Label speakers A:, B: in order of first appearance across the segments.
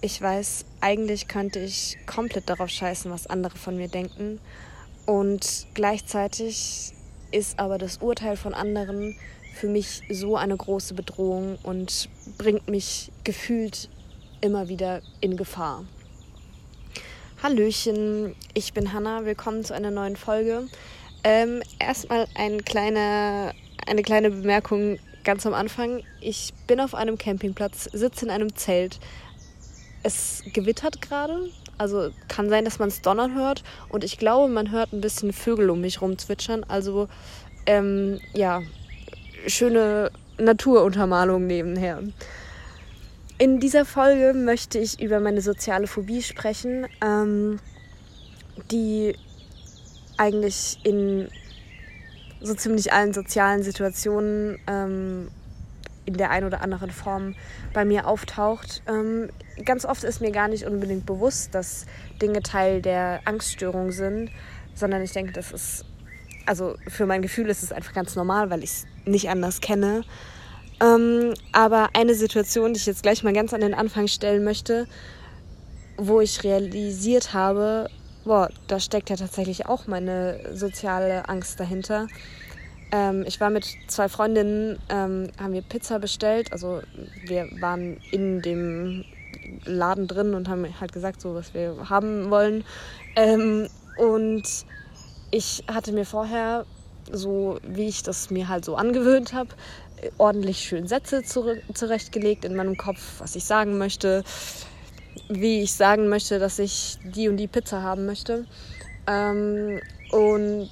A: Ich weiß, eigentlich könnte ich komplett darauf scheißen, was andere von mir denken. Und gleichzeitig ist aber das Urteil von anderen für mich so eine große Bedrohung und bringt mich gefühlt immer wieder in Gefahr. Hallöchen, ich bin Hanna, willkommen zu einer neuen Folge. Ähm, erstmal ein kleine, eine kleine Bemerkung ganz am Anfang. Ich bin auf einem Campingplatz, sitze in einem Zelt es gewittert gerade. Also kann sein, dass man es donnern hört. Und ich glaube, man hört ein bisschen Vögel um mich rum zwitschern. Also ähm, ja, schöne Naturuntermalung nebenher. In dieser Folge möchte ich über meine soziale Phobie sprechen, ähm, die eigentlich in so ziemlich allen sozialen Situationen ähm, in der einen oder anderen Form bei mir auftaucht. Ähm, ganz oft ist mir gar nicht unbedingt bewusst, dass Dinge Teil der Angststörung sind, sondern ich denke, das ist, also für mein Gefühl ist es einfach ganz normal, weil ich es nicht anders kenne. Ähm, aber eine Situation, die ich jetzt gleich mal ganz an den Anfang stellen möchte, wo ich realisiert habe, boah, da steckt ja tatsächlich auch meine soziale Angst dahinter. Ähm, ich war mit zwei Freundinnen, ähm, haben wir Pizza bestellt. Also wir waren in dem Laden drin und haben halt gesagt, so was wir haben wollen. Ähm, und ich hatte mir vorher, so wie ich das mir halt so angewöhnt habe, ordentlich schön Sätze zurechtgelegt in meinem Kopf, was ich sagen möchte, wie ich sagen möchte, dass ich die und die Pizza haben möchte. Ähm, und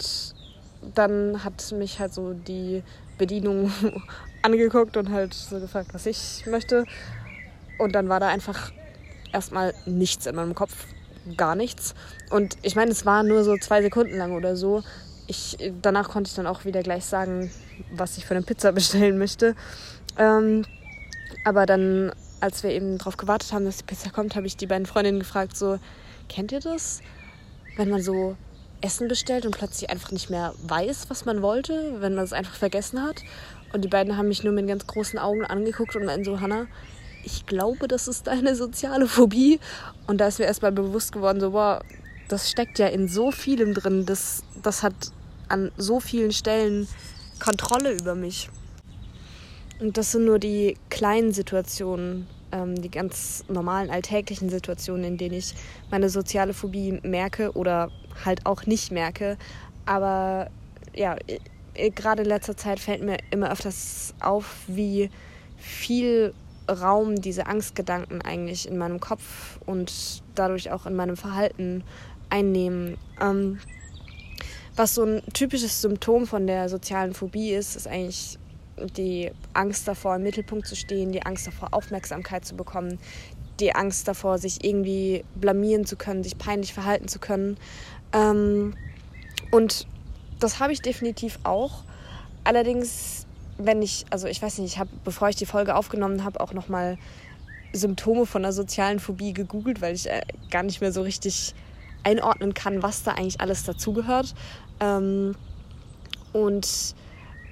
A: dann hat mich halt so die Bedienung angeguckt und halt so gefragt, was ich möchte. Und dann war da einfach erstmal nichts in meinem Kopf, gar nichts. Und ich meine, es war nur so zwei Sekunden lang oder so. Ich, danach konnte ich dann auch wieder gleich sagen, was ich für eine Pizza bestellen möchte. Ähm, aber dann, als wir eben darauf gewartet haben, dass die Pizza kommt, habe ich die beiden Freundinnen gefragt, so, kennt ihr das? Wenn man so Essen bestellt und plötzlich einfach nicht mehr weiß, was man wollte, wenn man es einfach vergessen hat. Und die beiden haben mich nur mit ganz großen Augen angeguckt und meinten so, Hannah, ich glaube, das ist deine soziale Phobie. Und da ist mir erstmal bewusst geworden, so, boah, das steckt ja in so vielem drin. Das, das hat an so vielen Stellen Kontrolle über mich. Und das sind nur die kleinen Situationen, ähm, die ganz normalen alltäglichen Situationen, in denen ich meine soziale Phobie merke oder halt auch nicht merke. Aber ja, gerade in letzter Zeit fällt mir immer öfters auf, wie viel Raum diese Angstgedanken eigentlich in meinem Kopf und dadurch auch in meinem Verhalten einnehmen. Ähm, was so ein typisches Symptom von der sozialen Phobie ist, ist eigentlich die Angst davor, im Mittelpunkt zu stehen, die Angst davor, Aufmerksamkeit zu bekommen, die Angst davor, sich irgendwie blamieren zu können, sich peinlich verhalten zu können. Ähm, und das habe ich definitiv auch. Allerdings, wenn ich, also ich weiß nicht, ich habe, bevor ich die Folge aufgenommen habe, auch nochmal Symptome von einer sozialen Phobie gegoogelt, weil ich äh, gar nicht mehr so richtig einordnen kann, was da eigentlich alles dazugehört. Ähm, und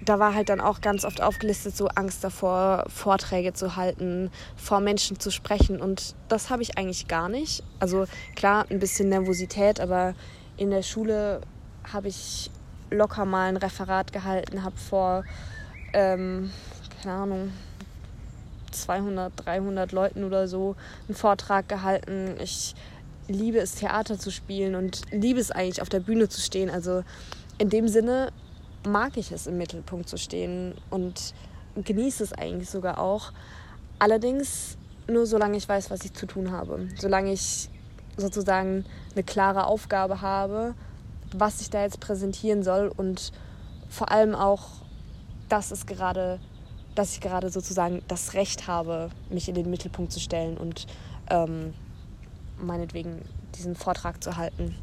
A: da war halt dann auch ganz oft aufgelistet, so Angst davor, Vorträge zu halten, vor Menschen zu sprechen. Und das habe ich eigentlich gar nicht. Also klar, ein bisschen Nervosität, aber in der Schule habe ich locker mal ein Referat gehalten, habe vor, ähm, keine Ahnung, 200, 300 Leuten oder so einen Vortrag gehalten. Ich liebe es, Theater zu spielen und liebe es eigentlich, auf der Bühne zu stehen. Also in dem Sinne mag ich es, im Mittelpunkt zu stehen und genieße es eigentlich sogar auch. Allerdings nur solange ich weiß, was ich zu tun habe. Solange ich sozusagen eine klare Aufgabe habe, was ich da jetzt präsentieren soll und vor allem auch, dass es gerade, dass ich gerade sozusagen das Recht habe, mich in den Mittelpunkt zu stellen und ähm, meinetwegen diesen Vortrag zu halten.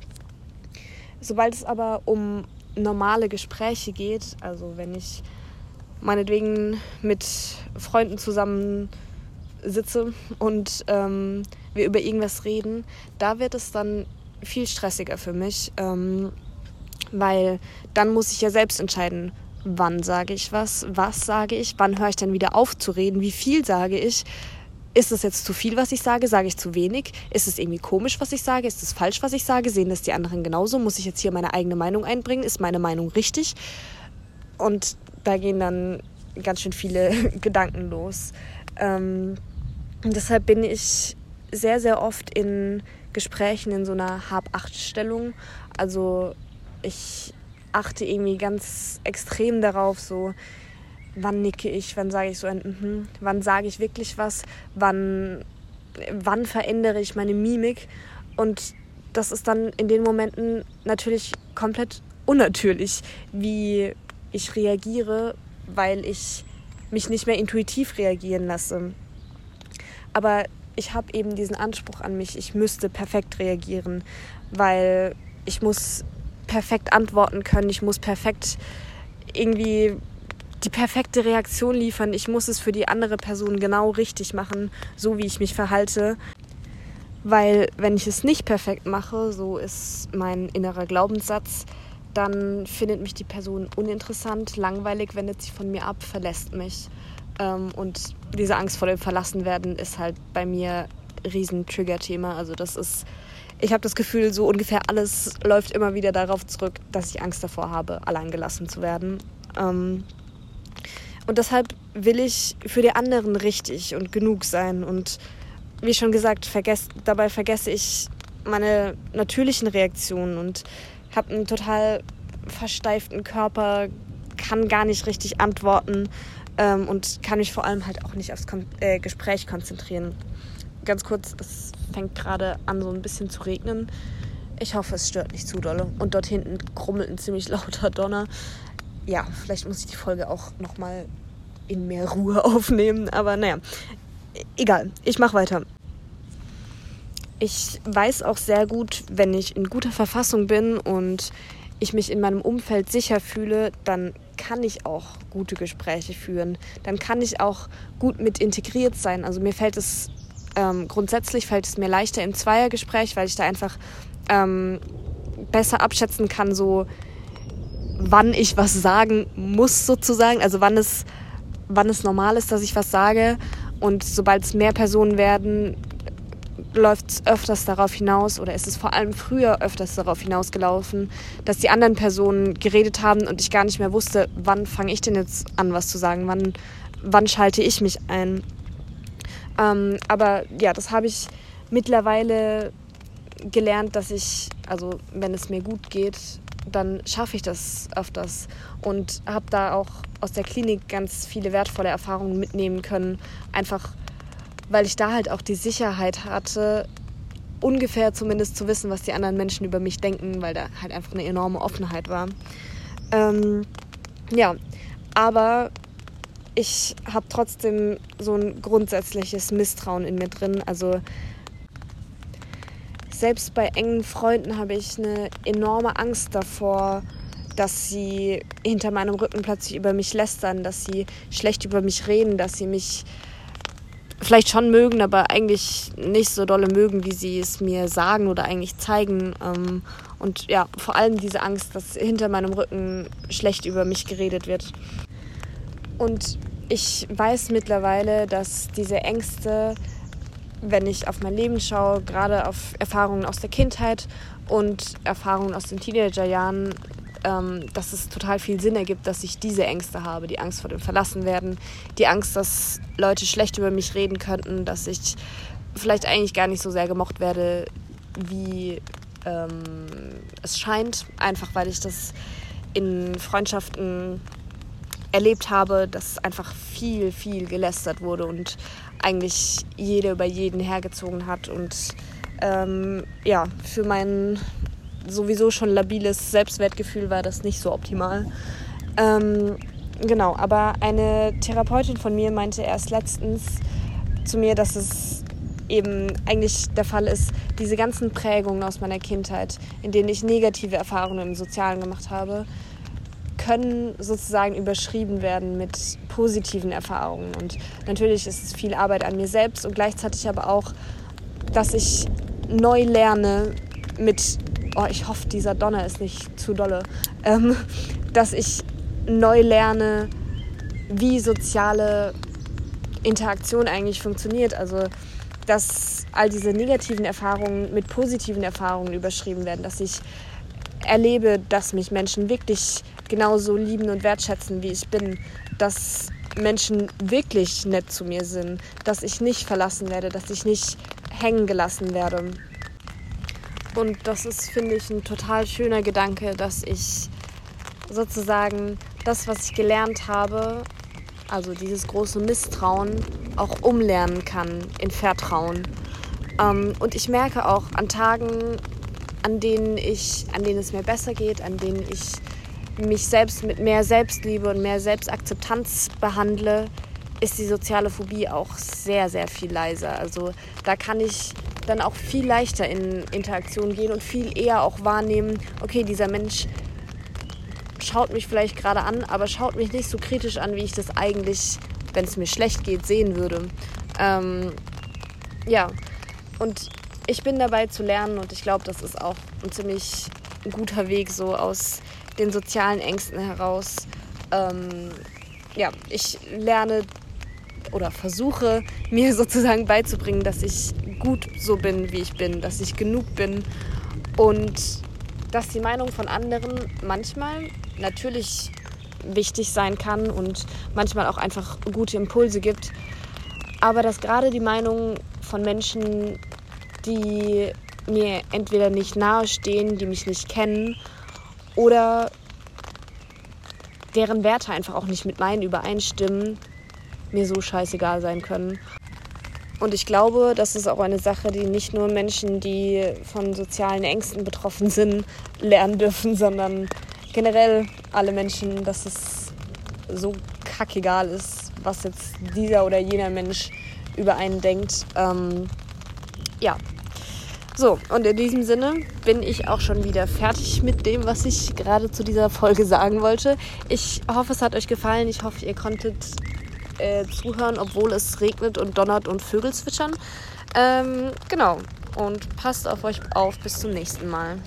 A: Sobald es aber um normale Gespräche geht, also wenn ich meinetwegen mit Freunden zusammen sitze und ähm, wir über irgendwas reden, da wird es dann viel stressiger für mich, ähm, weil dann muss ich ja selbst entscheiden, wann sage ich was, was sage ich, wann höre ich dann wieder auf zu reden, wie viel sage ich. Ist es jetzt zu viel, was ich sage? Sage ich zu wenig? Ist es irgendwie komisch, was ich sage? Ist es falsch, was ich sage? Sehen das die anderen genauso? Muss ich jetzt hier meine eigene Meinung einbringen? Ist meine Meinung richtig? Und da gehen dann ganz schön viele Gedanken los. Ähm, deshalb bin ich sehr, sehr oft in Gesprächen in so einer Hab-Acht-Stellung. Also ich achte irgendwie ganz extrem darauf, so wann nicke ich, wann sage ich so ein mhm, wann sage ich wirklich was, wann, wann verändere ich meine Mimik. Und das ist dann in den Momenten natürlich komplett unnatürlich, wie ich reagiere, weil ich mich nicht mehr intuitiv reagieren lasse. Aber ich habe eben diesen Anspruch an mich, ich müsste perfekt reagieren, weil ich muss perfekt antworten können, ich muss perfekt irgendwie die perfekte Reaktion liefern. Ich muss es für die andere Person genau richtig machen, so wie ich mich verhalte. Weil wenn ich es nicht perfekt mache, so ist mein innerer Glaubenssatz, dann findet mich die Person uninteressant, langweilig, wendet sich von mir ab, verlässt mich. Ähm, und diese Angst vor dem Verlassenwerden ist halt bei mir riesen Trigger-Thema. Also das ist, ich habe das Gefühl, so ungefähr alles läuft immer wieder darauf zurück, dass ich Angst davor habe, allein gelassen zu werden. Ähm, und deshalb will ich für die anderen richtig und genug sein. Und wie schon gesagt, vergess, dabei vergesse ich meine natürlichen Reaktionen und habe einen total versteiften Körper, kann gar nicht richtig antworten ähm, und kann mich vor allem halt auch nicht aufs Kon äh, Gespräch konzentrieren. Ganz kurz, es fängt gerade an, so ein bisschen zu regnen. Ich hoffe, es stört nicht zu dolle. Und dort hinten krummelt ein ziemlich lauter Donner ja, vielleicht muss ich die Folge auch nochmal in mehr Ruhe aufnehmen. Aber naja, egal, ich mache weiter. Ich weiß auch sehr gut, wenn ich in guter Verfassung bin und ich mich in meinem Umfeld sicher fühle, dann kann ich auch gute Gespräche führen. Dann kann ich auch gut mit integriert sein. Also mir fällt es ähm, grundsätzlich fällt es mir leichter im Zweiergespräch, weil ich da einfach ähm, besser abschätzen kann, so wann ich was sagen muss sozusagen, also wann es, wann es normal ist, dass ich was sage. Und sobald es mehr Personen werden, läuft es öfters darauf hinaus oder ist es vor allem früher öfters darauf hinausgelaufen, dass die anderen Personen geredet haben und ich gar nicht mehr wusste, wann fange ich denn jetzt an, was zu sagen, wann, wann schalte ich mich ein. Ähm, aber ja, das habe ich mittlerweile gelernt, dass ich, also wenn es mir gut geht, dann schaffe ich das öfters und habe da auch aus der Klinik ganz viele wertvolle Erfahrungen mitnehmen können. Einfach weil ich da halt auch die Sicherheit hatte, ungefähr zumindest zu wissen, was die anderen Menschen über mich denken, weil da halt einfach eine enorme Offenheit war. Ähm, ja, aber ich habe trotzdem so ein grundsätzliches Misstrauen in mir drin. Also selbst bei engen Freunden habe ich eine enorme Angst davor, dass sie hinter meinem Rücken plötzlich über mich lästern, dass sie schlecht über mich reden, dass sie mich vielleicht schon mögen, aber eigentlich nicht so dolle mögen, wie sie es mir sagen oder eigentlich zeigen. Ähm, und ja, vor allem diese Angst, dass hinter meinem Rücken schlecht über mich geredet wird. Und ich weiß mittlerweile, dass diese Ängste wenn ich auf mein Leben schaue, gerade auf Erfahrungen aus der Kindheit und Erfahrungen aus den Teenagerjahren, ähm, dass es total viel Sinn ergibt, dass ich diese Ängste habe. Die Angst vor dem Verlassenwerden, die Angst, dass Leute schlecht über mich reden könnten, dass ich vielleicht eigentlich gar nicht so sehr gemocht werde, wie ähm, es scheint, einfach weil ich das in Freundschaften erlebt habe, dass einfach viel, viel gelästert wurde und eigentlich jeder über jeden hergezogen hat. Und ähm, ja, für mein sowieso schon labiles Selbstwertgefühl war das nicht so optimal. Ähm, genau, aber eine Therapeutin von mir meinte erst letztens zu mir, dass es eben eigentlich der Fall ist, diese ganzen Prägungen aus meiner Kindheit, in denen ich negative Erfahrungen im Sozialen gemacht habe, können sozusagen überschrieben werden mit positiven Erfahrungen. Und natürlich ist es viel Arbeit an mir selbst und gleichzeitig aber auch, dass ich neu lerne mit, oh, ich hoffe, dieser Donner ist nicht zu dolle, ähm, dass ich neu lerne, wie soziale Interaktion eigentlich funktioniert. Also, dass all diese negativen Erfahrungen mit positiven Erfahrungen überschrieben werden, dass ich erlebe, dass mich Menschen wirklich genauso lieben und wertschätzen, wie ich bin, dass Menschen wirklich nett zu mir sind, dass ich nicht verlassen werde, dass ich nicht hängen gelassen werde. Und das ist, finde ich, ein total schöner Gedanke, dass ich sozusagen das, was ich gelernt habe, also dieses große Misstrauen, auch umlernen kann in Vertrauen. Ähm, und ich merke auch an Tagen, an denen ich, an denen es mir besser geht, an denen ich mich selbst mit mehr Selbstliebe und mehr Selbstakzeptanz behandle, ist die soziale Phobie auch sehr, sehr viel leiser. Also da kann ich dann auch viel leichter in Interaktion gehen und viel eher auch wahrnehmen, okay, dieser Mensch schaut mich vielleicht gerade an, aber schaut mich nicht so kritisch an, wie ich das eigentlich, wenn es mir schlecht geht, sehen würde. Ähm, ja, und ich bin dabei zu lernen und ich glaube, das ist auch ein ziemlich guter Weg so aus den sozialen Ängsten heraus. Ähm, ja, ich lerne oder versuche mir sozusagen beizubringen, dass ich gut so bin, wie ich bin, dass ich genug bin und dass die Meinung von anderen manchmal natürlich wichtig sein kann und manchmal auch einfach gute Impulse gibt, aber dass gerade die Meinung von Menschen, die mir entweder nicht nahestehen, die mich nicht kennen oder deren Werte einfach auch nicht mit meinen übereinstimmen, mir so scheißegal sein können. Und ich glaube, das ist auch eine Sache, die nicht nur Menschen, die von sozialen Ängsten betroffen sind, lernen dürfen, sondern generell alle Menschen, dass es so kackegal ist, was jetzt dieser oder jener Mensch über einen denkt. Ähm, ja, so, und in diesem Sinne bin ich auch schon wieder fertig mit dem, was ich gerade zu dieser Folge sagen wollte. Ich hoffe, es hat euch gefallen. Ich hoffe, ihr konntet äh, zuhören, obwohl es regnet und donnert und Vögel zwitschern. Ähm, genau. Und passt auf euch auf. Bis zum nächsten Mal.